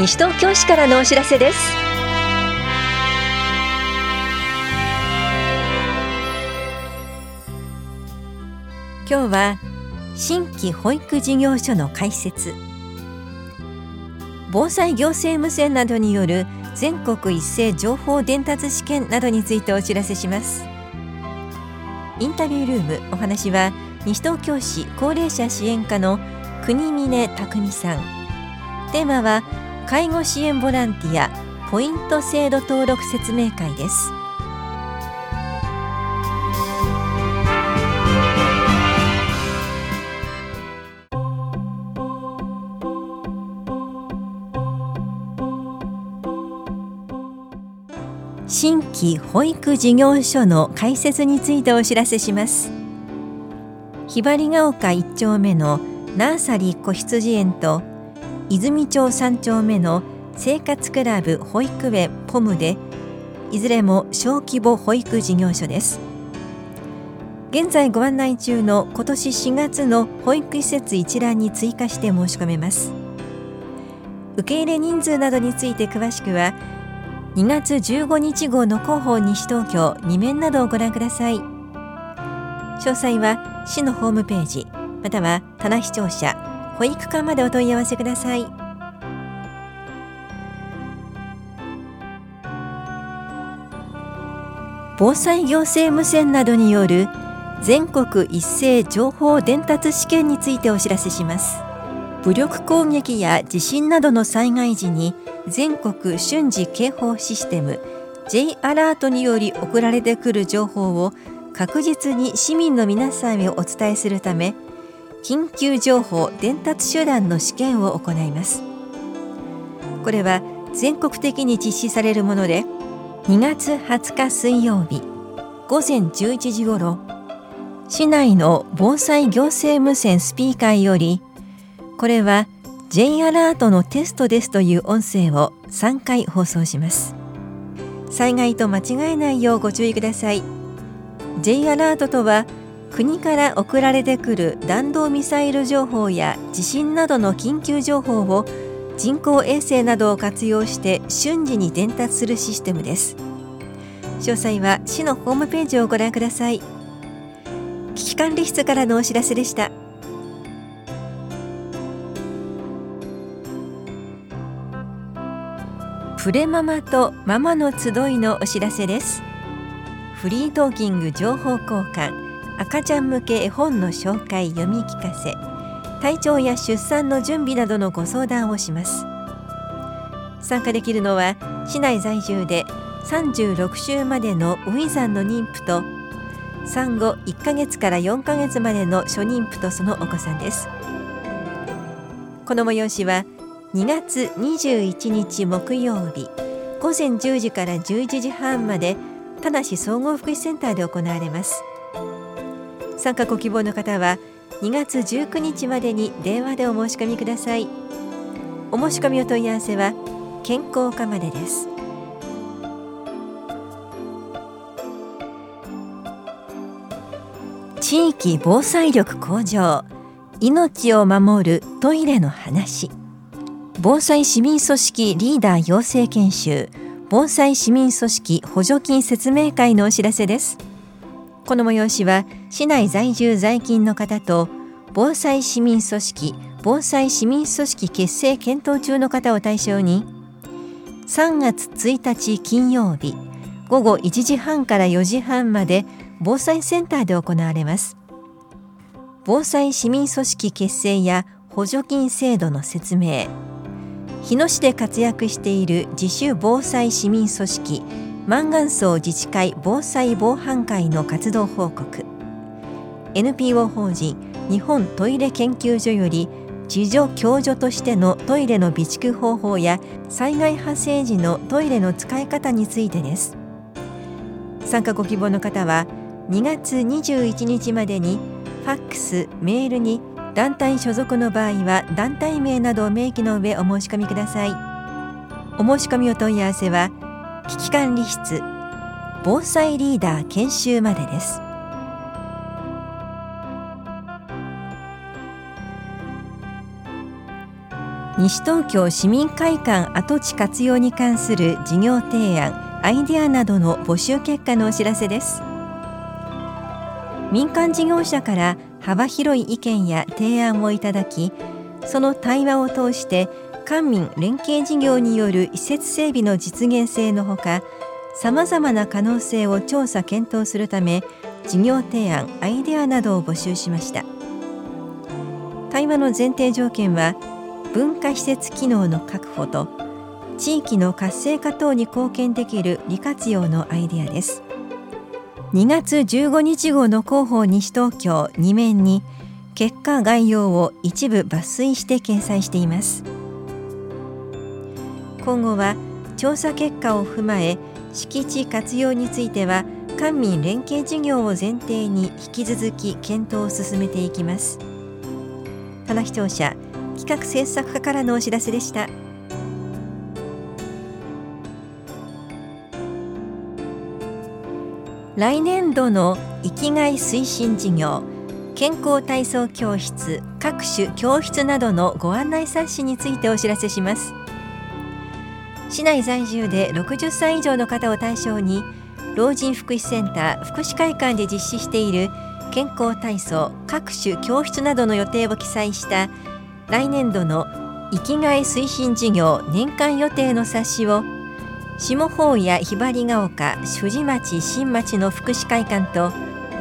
西東京市からのお知らせです。今日は新規保育事業所の開設。防災行政無線などによる全国一斉情報伝達試験などについてお知らせします。インタビュールームお話は西東京市高齢者支援課の国峰匠さん。テーマは介護支援ボランティアポイント制度登録説明会です。新規保育事業所の開設についてお知らせします。ひばりが丘1丁目のナーサリー子羊園と泉町3丁目の生活クラブ保育園ポムでいずれも小規模保育事業所です。現在ご案内中の今年4月の保育施設一覧に追加して申し込めます。受け入れ人数などについて詳しくは2月15日号の広報西東京2面などをご覧ください。詳細は市のホームページまたは棚視聴者保育課までお問い合わせください。防災行政無線などによる全国一斉情報伝達試験についてお知らせします。武力攻撃や地震などの災害時に全国瞬時警報システム J アラートにより送られてくる情報を確実に市民の皆さんへお伝えするため緊急情報伝達手段の試験を行います。これは全国的に実施されるもので2月20日水曜日午前11時ごろ市内の防災行政無線スピーカーよりこれは J アラートのテストですという音声を3回放送します。災害と間違えないようご注意ください。J アラートとは国から送られてくる弾道ミサイル情報や地震などの緊急情報を人工衛星などを活用して瞬時に伝達するシステムです。詳細は市のホームページをご覧ください。危機管理室からのお知らせでした。プレママとママの集いのお知らせです。フリートーキング情報交換。赤ちゃん向け絵本の紹介読み聞かせ体調や出産の準備などのご相談をします。参加できるのは市内在住で36週までのウィザンの妊婦と産後1ヶ月から4ヶ月までの初妊婦とそのお子さんです。この催しは2月21日木曜日午前10時から11時半まで田無総合福祉センターで行われます。参加ご希望の方は2月19日までに電話でお申し込みください。お申し込みお問い合わせは健康課までです。地域防災力向上命を守るトイレの話。防災市民組織リーダー養成研修防災市民組織補助金説明会のお知らせです。この催しは市内在住在勤の方と防災市民組織防災市民組織結成検討中の方を対象に3月1日金曜日午後1時半から4時半まで防災センターで行われます。防災市民組織結成や補助金制度の説明日野市で活躍している自主防災市民組織万願荘自治会防災防犯会の活動報告。NPO 法人日本トイレ研究所より自助共助としてのトイレの備蓄方法や災害発生時のトイレの使い方についてです。参加ご希望の方は2月21日までにファックス、メールに団体所属の場合は団体名などを明記の上お申し込みください。お申し込みお問い合わせは危機管理室。防災リーダー研修までです。西東京市民会館跡地活用に関する事業提案アイデアなどの募集結果のお知らせです。民間事業者から幅広い意見や提案をいただきその対話を通して官民連携事業による移設整備の実現性のほかさまざまな可能性を調査検討するため事業提案アイデアなどを募集しました。対話の前提条件は文化施設機能の確保と地域の活性化等に貢献できる利活用のアイデアです。2月15日号の広報西東京2面に結果概要を一部抜粋して掲載しています。今後は調査結果を踏まえ敷地活用については官民連携事業を前提に引き続き検討を進めていきます。棚視聴者企画制作課からのお知らせでした。来年度の生きがい推進事業健康体操教室各種教室などのご案内冊子についてお知らせします。市内在住で60歳以上の方を対象に老人福祉センター福祉会館で実施している健康体操各種教室などの予定を記載した来年度の生きがい推進事業年間予定の冊子を下法やひばりが丘藤町新町の福祉会館と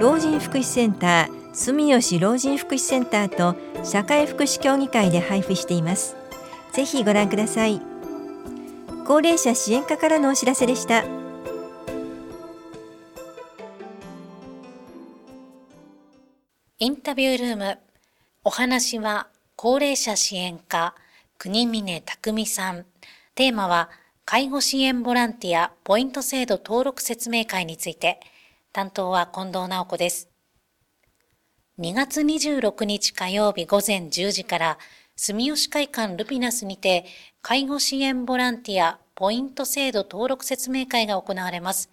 老人福祉センター住吉老人福祉センターと社会福祉協議会で配布しています。ぜひご覧ください。高齢者支援課からのお知らせでした。インタビュールームお話は高齢者支援課国峰匠さん。テーマは介護支援ボランティアポイント制度登録説明会について。担当は近藤直子です。2月26日火曜日午前10時から住吉会館ルピナスにて介護支援ボランティアポイント制度登録説明会が行われます。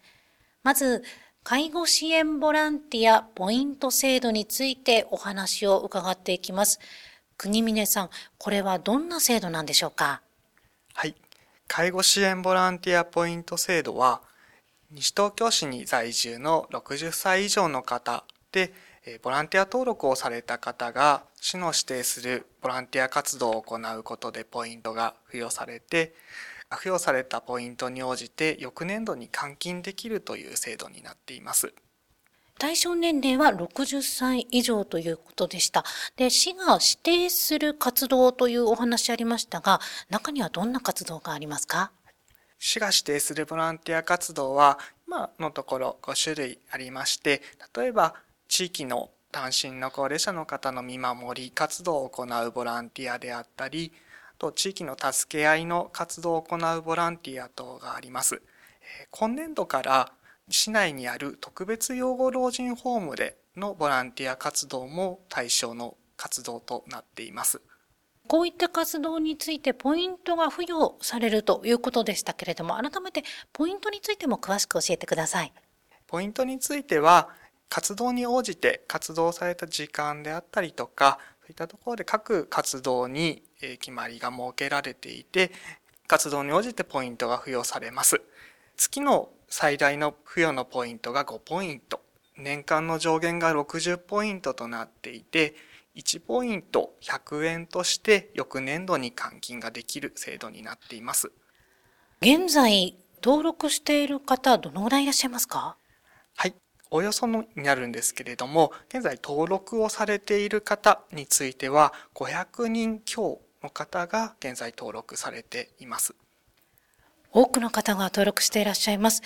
まず、介護支援ボランティアポイント制度についてお話を伺っていきます。国峰さん、これはどんな制度なんでしょうか？はい。介護支援ボランティアポイント制度は、西東京市に在住の60歳以上の方で、ボランティア登録をされた方が市の指定するボランティア活動を行うことでポイントが付与されて付与されたポイントに応じて翌年度に換金できるという制度になっています。対象年齢は60歳以上ということでした。で、市が指定する活動というお話ありましたが、中にはどんな活動がありますか？市が指定するボランティア活動は、今のところ5種類ありまして、例えば地域の単身の高齢者の方の見守り活動を行うボランティアであったり、と地域の助け合いの活動を行うボランティア等があります。今年度から市内にある特別養護老人ホームでのボランティア活動も対象の活動となっています。こういった活動についてポイントが付与されるということでしたけれども、改めてポイントについても詳しく教えてください。ポイントについては、活動に応じて活動された時間であったりとか、そういったところで各活動に決まりが設けられていて、活動に応じてポイントが付与されます。月の最大の付与のポイントが5ポイント、年間の上限が60ポイントとなっていて、1ポイント100円として翌年度に換金ができる制度になっています。現在登録している方どのぐらいいらっしゃいますか？およそのになるんですけれども、現在登録をされている方については、500人強の方が現在登録されています。多くの方が登録していらっしゃいます。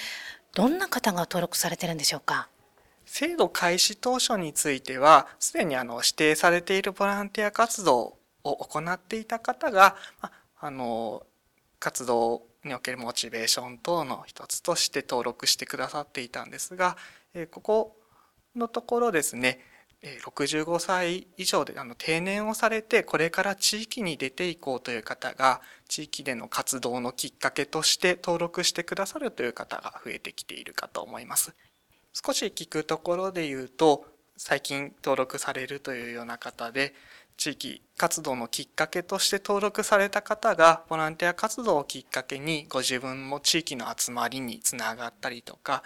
どんな方が登録されてるんでしょうか？制度開始当初については、すでにあの指定されているボランティア活動を行っていた方が、あの、活動におけるモチベーション等の一つとして登録してくださっていたんですが、ここのところですね、65歳以上であの定年をされてこれから地域に出ていこうという方が地域での活動のきっかけとして登録してくださるという方が増えてきているかと思います。少し聞くところで言うと最近登録されるというような方で地域活動のきっかけとして登録された方がボランティア活動をきっかけにご自分も地域の集まりにつながったりとか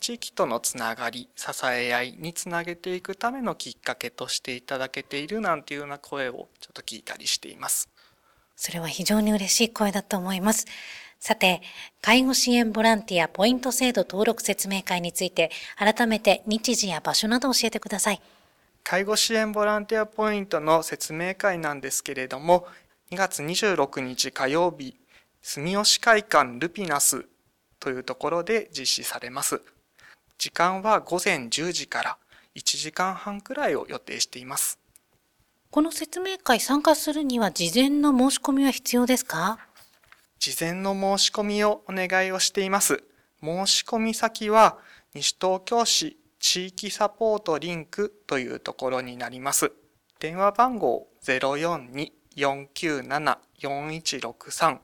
地域とのつながり支え合いにつなげていくためのきっかけとしていただけているなんていうような声をちょっと聞いたりしています。それは非常に嬉しい声だと思います。さて、介護支援ボランティアポイント制度登録説明会について、改めて日時や場所など教えてください。介護支援ボランティアポイントの説明会なんですけれども、2月26日火曜日、住吉会館ルピナスというところで実施されます。時間は午前10時から1時間半くらいを予定しています。この説明会参加するには事前の申し込みは必要ですか？事前の申し込みをお願いをしています。申し込み先は西東京市地域サポートリンクというところになります。電話番号042-497-4163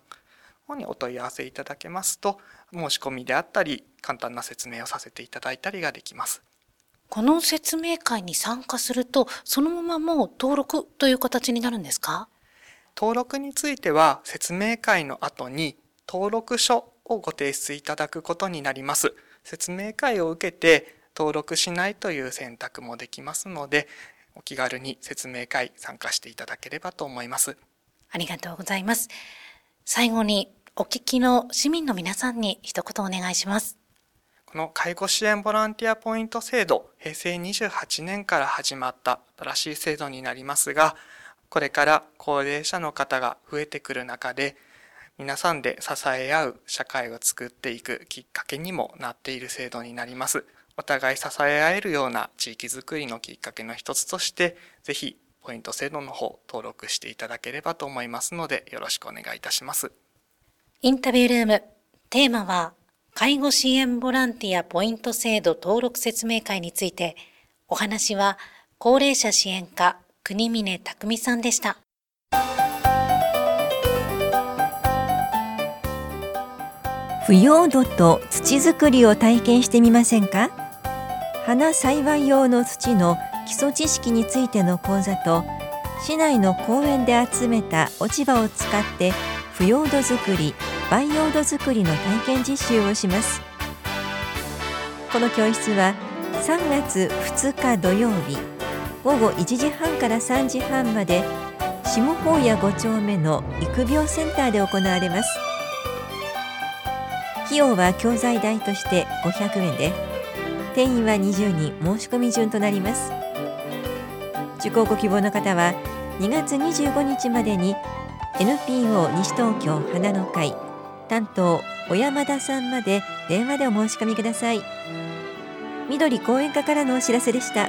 にお問い合わせいただけますと、申し込みであったり、簡単な説明をさせていただいたりができます。この説明会に参加すると、そのままもう登録という形になるんですか？登録については、説明会の後に登録書をご提出いただくことになります。説明会を受けて登録しないという選択もできますので、お気軽に説明会参加していただければと思います。ありがとうございます。最後にお聞きの市民の皆さんに一言お願いします。この介護支援ボランティアポイント制度、平成28年から始まった新しい制度になりますが、これから高齢者の方が増えてくる中で、皆さんで支え合う社会を作っていくきっかけにもなっている制度になります。お互い支え合えるような地域づくりのきっかけの一つとして、ぜひポイント制度の方登録していただければと思いますので、よろしくお願いいたします。インタビュールーム、テーマは、介護支援ボランティアポイント制度登録説明会について、お話は高齢者支援課国峰匠さんでした。腐葉土と土作りを体験してみませんか？花栽培用の土の基礎知識についての講座と市内の公園で集めた落ち葉を使って腐葉土作り培養土作りの体験実習をします。この教室は3月2日土曜日午後1時半から3時半まで下法屋5丁目の育苗センターで行われます。費用は教材代として500円で。定員は20人申し込み順となります。受講ご希望の方は2月25日までに NPO 西東京花の会担当小山田さんまで電話でお申し込みください。緑講演課からのお知らせでした。